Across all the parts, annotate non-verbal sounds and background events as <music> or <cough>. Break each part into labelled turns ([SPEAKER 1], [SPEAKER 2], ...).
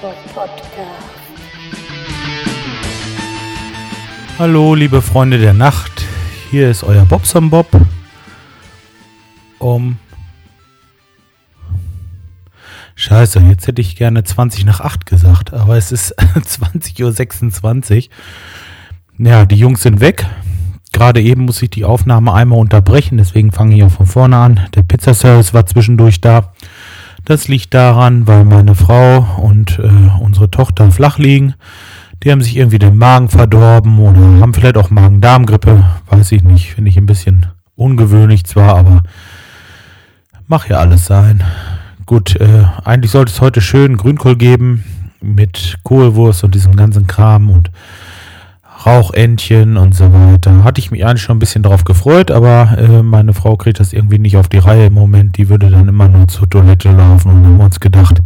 [SPEAKER 1] Bob.
[SPEAKER 2] Hallo, liebe Freunde der Nacht. Hier ist euer Bobson Bob. Um. Scheiße, jetzt hätte ich gerne 20 nach 8 gesagt, aber es ist <laughs> 20.26 Uhr. Ja, die Jungs sind weg. Gerade eben muss ich die Aufnahme einmal unterbrechen, deswegen fange ich auch von vorne an. Der Pizzaservice war zwischendurch da. Das liegt daran, weil meine Frau und äh, unsere Tochter flach liegen. Die haben sich irgendwie den Magen verdorben oder haben vielleicht auch Magen-Darm-Grippe. Weiß ich nicht. Finde ich ein bisschen ungewöhnlich zwar, aber mach ja alles sein. Gut, äh, eigentlich sollte es heute schön Grünkohl geben mit Kohlwurst und diesem ganzen Kram und Rauchentchen und so weiter. Hatte ich mich eigentlich schon ein bisschen darauf gefreut, aber äh, meine Frau kriegt das irgendwie nicht auf die Reihe im Moment. Die würde dann immer nur zur Toilette laufen und haben uns gedacht,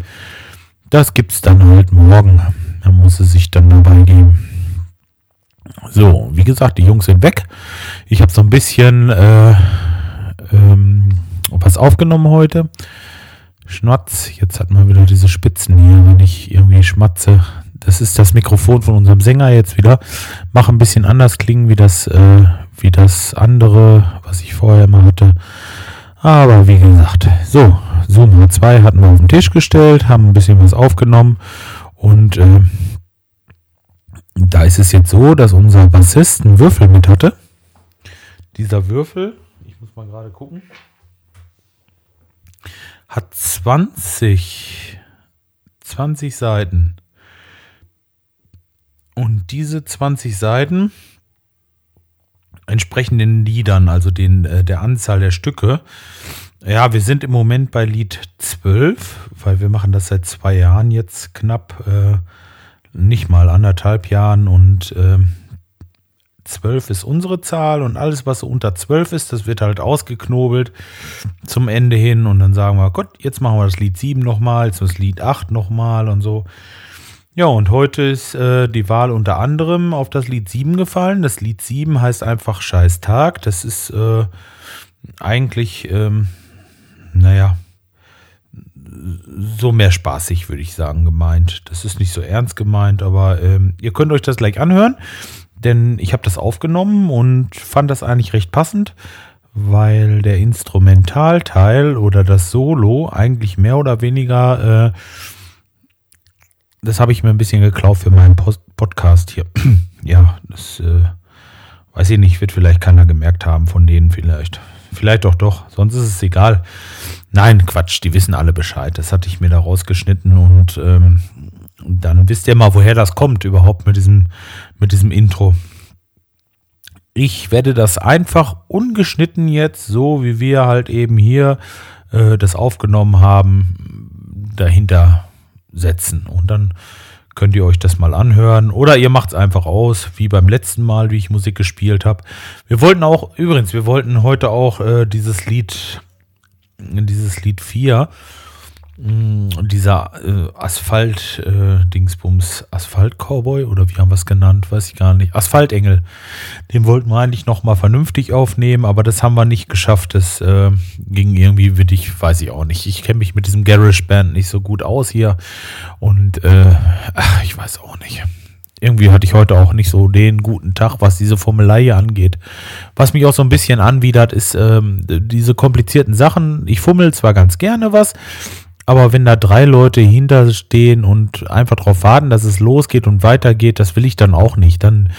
[SPEAKER 2] das gibt's dann halt morgen. Da muss sie sich dann dabei geben. So, wie gesagt, die Jungs sind weg. Ich habe so ein bisschen äh, ähm, was aufgenommen heute. Schnatz, jetzt hat man wieder diese Spitzen hier, wenn ich irgendwie schmatze das ist das Mikrofon von unserem Sänger jetzt wieder. Mach ein bisschen anders klingen wie das, äh, wie das andere, was ich vorher mal hatte. Aber wie gesagt, so, Zoom H2 hatten wir auf den Tisch gestellt, haben ein bisschen was aufgenommen und äh, da ist es jetzt so, dass unser Bassist einen Würfel mit hatte. Dieser Würfel, ich muss mal gerade gucken, hat 20, 20 Seiten. Und diese 20 Seiten entsprechen den Liedern, also den, äh, der Anzahl der Stücke. Ja, wir sind im Moment bei Lied 12, weil wir machen das seit zwei Jahren jetzt knapp, äh, nicht mal anderthalb Jahren und äh, 12 ist unsere Zahl und alles, was so unter 12 ist, das wird halt ausgeknobelt zum Ende hin und dann sagen wir, Gott, jetzt machen wir das Lied 7 nochmal, jetzt das Lied 8 nochmal und so. Ja, und heute ist äh, die Wahl unter anderem auf das Lied 7 gefallen. Das Lied 7 heißt einfach Scheiß Tag. Das ist äh, eigentlich, ähm, naja, so mehr spaßig, würde ich sagen, gemeint. Das ist nicht so ernst gemeint, aber ähm, ihr könnt euch das gleich anhören, denn ich habe das aufgenommen und fand das eigentlich recht passend, weil der Instrumentalteil oder das Solo eigentlich mehr oder weniger äh, das habe ich mir ein bisschen geklaut für meinen Post Podcast hier. <clears throat> ja, das äh, weiß ich nicht, wird vielleicht keiner gemerkt haben von denen vielleicht. Vielleicht doch doch, sonst ist es egal. Nein, Quatsch, die wissen alle Bescheid. Das hatte ich mir da rausgeschnitten und ähm, dann wisst ihr mal, woher das kommt überhaupt mit diesem, mit diesem Intro. Ich werde das einfach ungeschnitten jetzt, so wie wir halt eben hier äh, das aufgenommen haben, dahinter setzen. Und dann könnt ihr euch das mal anhören. Oder ihr macht es einfach aus, wie beim letzten Mal, wie ich Musik gespielt habe. Wir wollten auch, übrigens, wir wollten heute auch äh, dieses Lied, dieses Lied 4 Mm, dieser äh, Asphalt-Dingsbums, äh, Asphalt-Cowboy oder wie haben wir es genannt, weiß ich gar nicht. Asphaltengel. Den wollten wir eigentlich nochmal vernünftig aufnehmen, aber das haben wir nicht geschafft. Das äh, ging irgendwie, wie ich, weiß ich auch nicht. Ich kenne mich mit diesem Garage-Band nicht so gut aus hier und äh, ach, ich weiß auch nicht. Irgendwie hatte ich heute auch nicht so den guten Tag, was diese Formelei angeht. Was mich auch so ein bisschen anwidert, ist ähm, diese komplizierten Sachen. Ich fummel zwar ganz gerne was, aber wenn da drei Leute hinterstehen und einfach darauf warten, dass es losgeht und weitergeht, das will ich dann auch nicht. Dann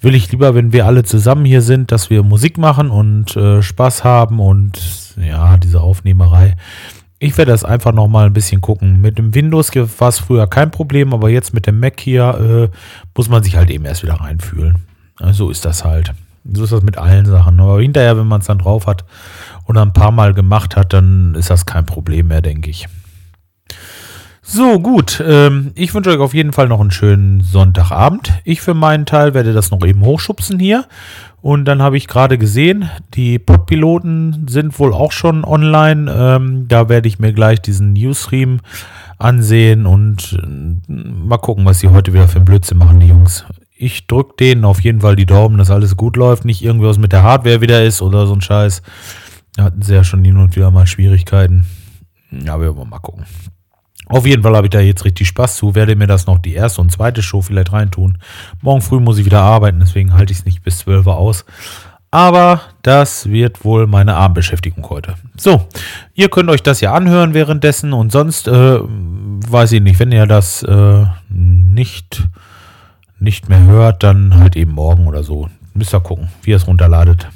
[SPEAKER 2] will ich lieber, wenn wir alle zusammen hier sind, dass wir Musik machen und äh, Spaß haben und ja, diese Aufnehmerei. Ich werde das einfach nochmal ein bisschen gucken. Mit dem Windows war es früher kein Problem, aber jetzt mit dem Mac hier äh, muss man sich halt eben erst wieder reinfühlen. so ist das halt. So ist das mit allen Sachen. Aber hinterher, wenn man es dann drauf hat und ein paar Mal gemacht hat, dann ist das kein Problem mehr, denke ich. So, gut. Ähm, ich wünsche euch auf jeden Fall noch einen schönen Sonntagabend. Ich für meinen Teil werde das noch eben hochschubsen hier. Und dann habe ich gerade gesehen, die Podpiloten sind wohl auch schon online. Ähm, da werde ich mir gleich diesen Newsstream ansehen und äh, mal gucken, was sie heute wieder für ein Blödsinn machen, die Jungs. Ich drücke denen auf jeden Fall die Daumen, dass alles gut läuft, nicht irgendwas mit der Hardware wieder ist oder so ein Scheiß. Da hatten sie ja schon hin und wieder mal Schwierigkeiten. Ja, wir wollen mal gucken. Auf jeden Fall habe ich da jetzt richtig Spaß zu. Werde mir das noch die erste und zweite Show vielleicht reintun. Morgen früh muss ich wieder arbeiten, deswegen halte ich es nicht bis 12 Uhr aus. Aber das wird wohl meine Abendbeschäftigung heute. So, ihr könnt euch das ja anhören währenddessen und sonst äh, weiß ich nicht, wenn ihr das äh, nicht, nicht mehr hört, dann halt eben morgen oder so. Müsst ihr gucken, wie ihr es runterladet.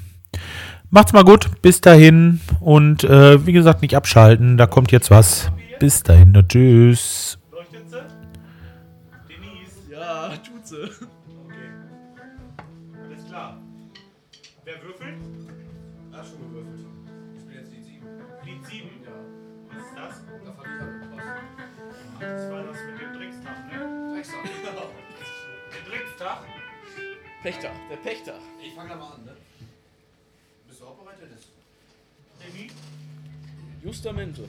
[SPEAKER 2] Macht's mal gut, bis dahin und äh, wie gesagt, nicht abschalten, da kommt jetzt was. Bis dahin, tschüss.
[SPEAKER 3] Leuchtet sie? Denise?
[SPEAKER 4] Ja, tut sie.
[SPEAKER 3] Okay. Alles klar. Wer würfelt?
[SPEAKER 4] Ach, schon gewürfelt. Ich bin jetzt die 7.
[SPEAKER 3] Lied 7.
[SPEAKER 4] Ja,
[SPEAKER 3] Was ist das?
[SPEAKER 4] da fand ich halt was.
[SPEAKER 3] Das war das mit dem Dreckstag, ne?
[SPEAKER 4] Extra.
[SPEAKER 3] Der Dreckstag?
[SPEAKER 4] Pächter, der Pächter.
[SPEAKER 5] Ich fange da mal an, ne? Bist du auch bereit, Dennis?
[SPEAKER 3] Denise?
[SPEAKER 4] Justamente.